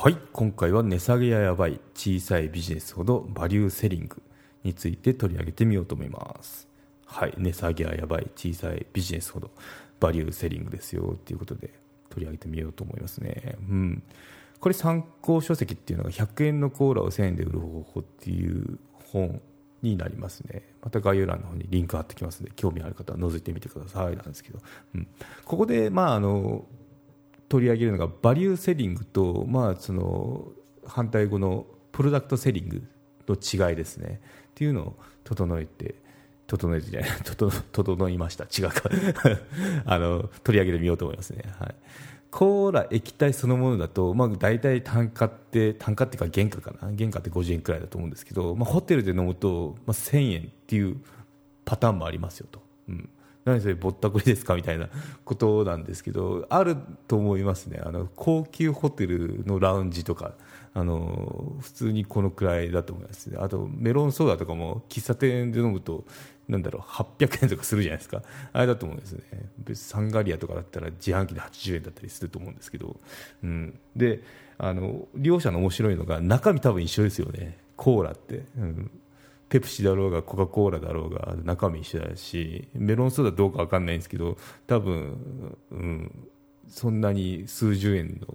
はい今回は値下げややばい小さいビジネスほどバリューセリングについて取り上げてみようと思います。はい値下げややばい小さいビジネスほどバリューセリングですよということで取り上げてみようと思いますね。うん。これ参考書籍っていうのが100円のコーラを1000円で売る方法っていう本になりますね。また概要欄の方にリンク貼ってきますので興味ある方は覗いてみてくださいなんですけど、うん、ここでまああの取り上げるのがバリューセリングと、まあ、その反対語のプロダクトセリングの違いですね。っていうのを整えて整えてじゃない 整いました。違うか。あの取り上げてみようと思いますね、はい、コーラ液体そのものだと、まあ、大体単価って単価っていうか原価かな。原価って50円くらいだと思うんですけど、まあ、ホテルで飲むと、まあ、1000円っていうパターンもありますよと、うん。何それぼったくりですか？みたいなことなんですけどあると思いますね。あの高級ホテルのラウンジとかあの普通にこのくらいだと思いますあとメロンソーダとかも喫茶店で飲むとなんだろう800円とかするじゃないですか。あれだと思うんですね。サンガリアとかだったら自販機で80円だったりすると思うんですけど、うん、であの両者の面白いのが中身多分一緒ですよね。コーラって、うん。ペプシだろうがコカ・コーラだろうが中身一緒だしメロンソーダどうか分かんないんですけど多分、うん、そんなに数十円の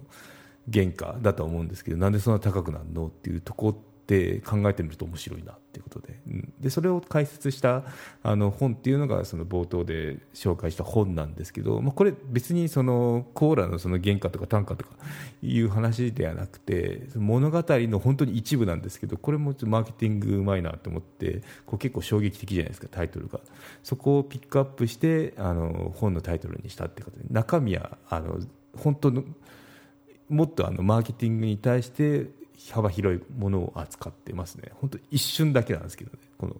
原価だと思うんですけどなんでそんな高くなるのっていうとこって考えてみると面白いなっていうことで,、でそれを解説したあの本っていうのがその冒頭で紹介した本なんですけど、まあ、これ別にそのコーラのその原価とか単価とかいう話ではなくて物語の本当に一部なんですけどこれもマーケティングうまいなと思ってこう結構衝撃的じゃないですかタイトルが。そこをピックアップしてあの本のタイトルにしたってことで。中身はあの本当のもっとあのマーケティングに対して幅広いものを扱ってますね。本当一瞬だけなんですけどね。この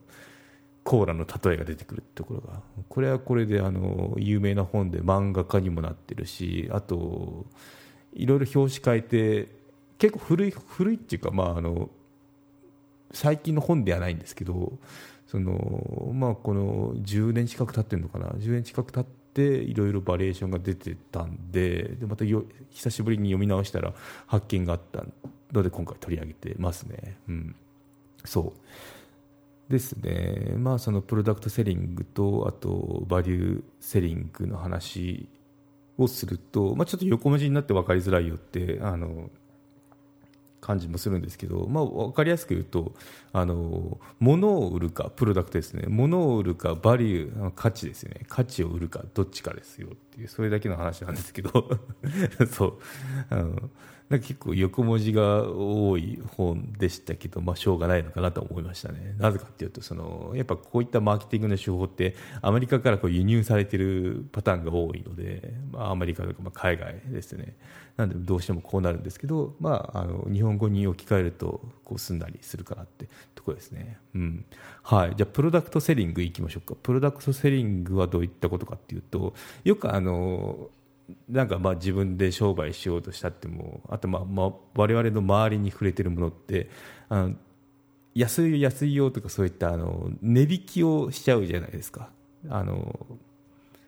コーラの例えが出てくるってところが。これはこれであの有名な本で漫画家にもなってるしあといろいろ表紙変えて結構古い古いっていうかまああの最近の本ではないんですけどそのまあこの10年近く経ってるのかな。10年近く経っていろいろバリエーションが出てたんででまたよ久しぶりに読み直したら発見があったので今回取り上げてますね。うん、そう。ですね、まあ、そのプロダクトセリングとあとバリューセリングの話をすると、まあ、ちょっと横文字になって分かりづらいよってあの感じもするんですけど、まあ、分かりやすく言うとあの物を売るかプロダクトですね。物を売るかバリュー価値ですよね。価値を売るかどっちかですよっていうそれだけの話なんですけど。そう。あのなんか結構横文字が多い本でしたけど、まあ、しょうがないのかなと思いましたね。なぜかというとそのやっぱこういったマーケティングの手法ってアメリカからこう輸入されているパターンが多いので、まあ、アメリカとかまあ海外ですねなんでどうしてもこうなるんですけど、まあ、あの日本語に置き換えるとこうすんなりするかなってところですね。うんはい、じゃあプロダクトセリングいきましょうかプロダクトセリングはどういったことかっていうとよくあのなんかまあ自分で商売しようとしたってもあとまあまあ我々の周りに触れてるものってあの安い安いよとかそういったあの値引きをしちゃうじゃないですか。あの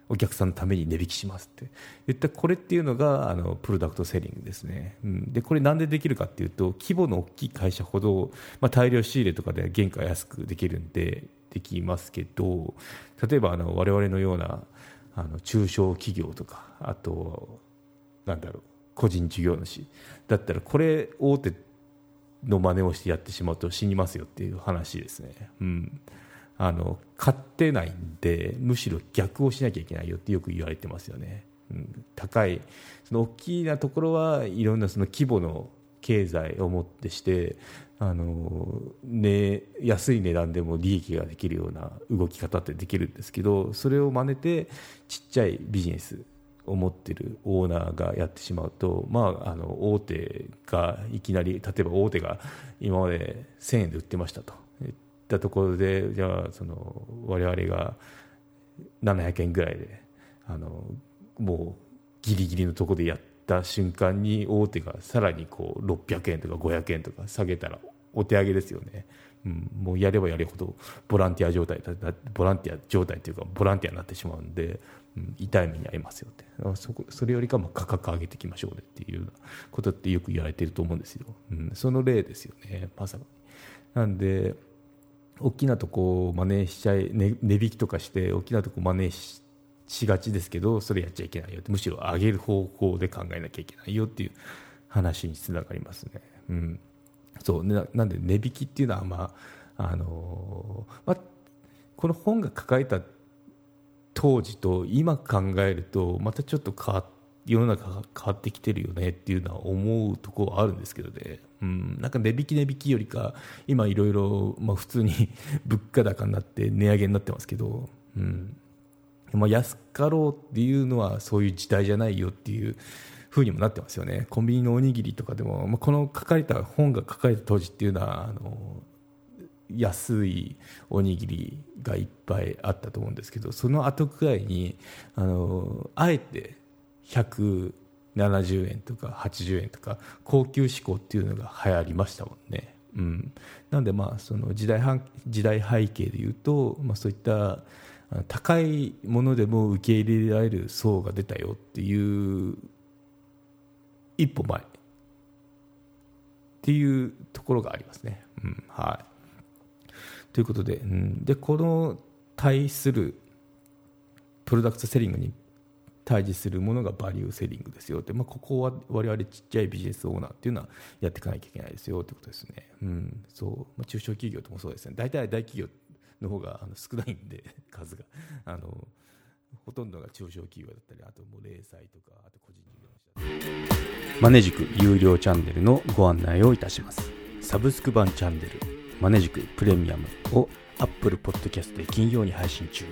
お客さんのために値引きしますって。言ったこれっていうのがあのプロダクトセリングですね、うん、でこれなんでできるかっていうと規模の大きい会社ほど、まあ、大量仕入れとかで原価安くできるんでできますけど例えばあの我々のようなあの中小企業とかあとなんだろう個人事業主だったらこれ大手の真似をしてやってしまうと死にますよっていう話ですね。うんあの買ってないんでむしろ逆をしなきゃいけないよってよく言われてますよね。うん、高いその大きなところはいろんなその規模の経済をもってしてあの、ね、安い値段でも利益ができるような動き方ってできるんですけどそれを真似てちっちゃいビジネスを持ってるオーナーがやってしまうと、まあ、あの大手がいきなり例えば大手が今まで1000円で売ってましたと。いったところでじゃあその我々が700円ぐらいであのもうギリギリのところでやってった瞬間に大手がさらにこう600円とか500円とか下げたらお手上げですよね、うん、もうやればやるほどボランティア状態ボランティア状態というかボランティアになってしまうんで、うん、痛い目に遭いますよって。そこそれよりかも価格上げていきましょうねっていうことってよく言われてると思うんですよ、うん、その例ですよねまさに。なんで大きなとこを真似しちゃい、ね、値引きとかして大きなとこ真似ししがちですけどそれやっちゃいけないよってむしろ上げる方向で考えなきゃいけないよっていう話につながりますね。うん、そう。ななんで値引きっていうのは、まああのまあ、この本が書かれた当時と今考えるとまたちょっと変わ世の中が変わってきてるよねっていうのは思うところはあるんですけどね、うん、なんか値引き値引きよりか今いろいろ普通に 物価高になって値上げになってますけど、うん。まあ、安かろうっていうのはそういう時代じゃないよっていう風にもなってますよねコンビニのおにぎりとかでも、まあ、この書かれた本が書かれた当時っていうのはあの安いおにぎりがいっぱいあったと思うんですけどその後くらいにあのあえて170円とか80円とか高級志向っていうのが流行りましたもんね。うん、なんでまあその時代時代背景でいうと、まあ、そういった高いものでも受け入れられる層が出たよっていう一歩前っていうところがありますね。うんはい、ということで,、うん、でこの対するプロダクトセリングに対峙するものがバリューセリングですよって、まあ、ここは我々ちっちゃいビジネスオーナーっていうのはやっていかなきゃいけないですよってことですね。うんそうまあ、中小企業ともそうですね大体大企業の方があの少ないんで 数が。あのほとんどが中小企業だったりあともう零細とかあと個人事業主マネジク有料チャンネルのご案内をいたします。サブスク版チャンネルマネジクプレミアムを Apple Podcast で金曜に配信中。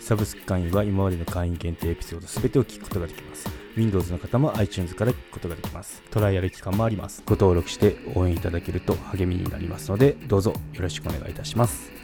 サブスク会員は今までの会員限定エピソード全てを聞くことができます。Windows の方も iTunes から聞くことができます。トライアル期間もあります。ご登録して応援いただけると励みになりますのでどうぞよろしくお願いいたします。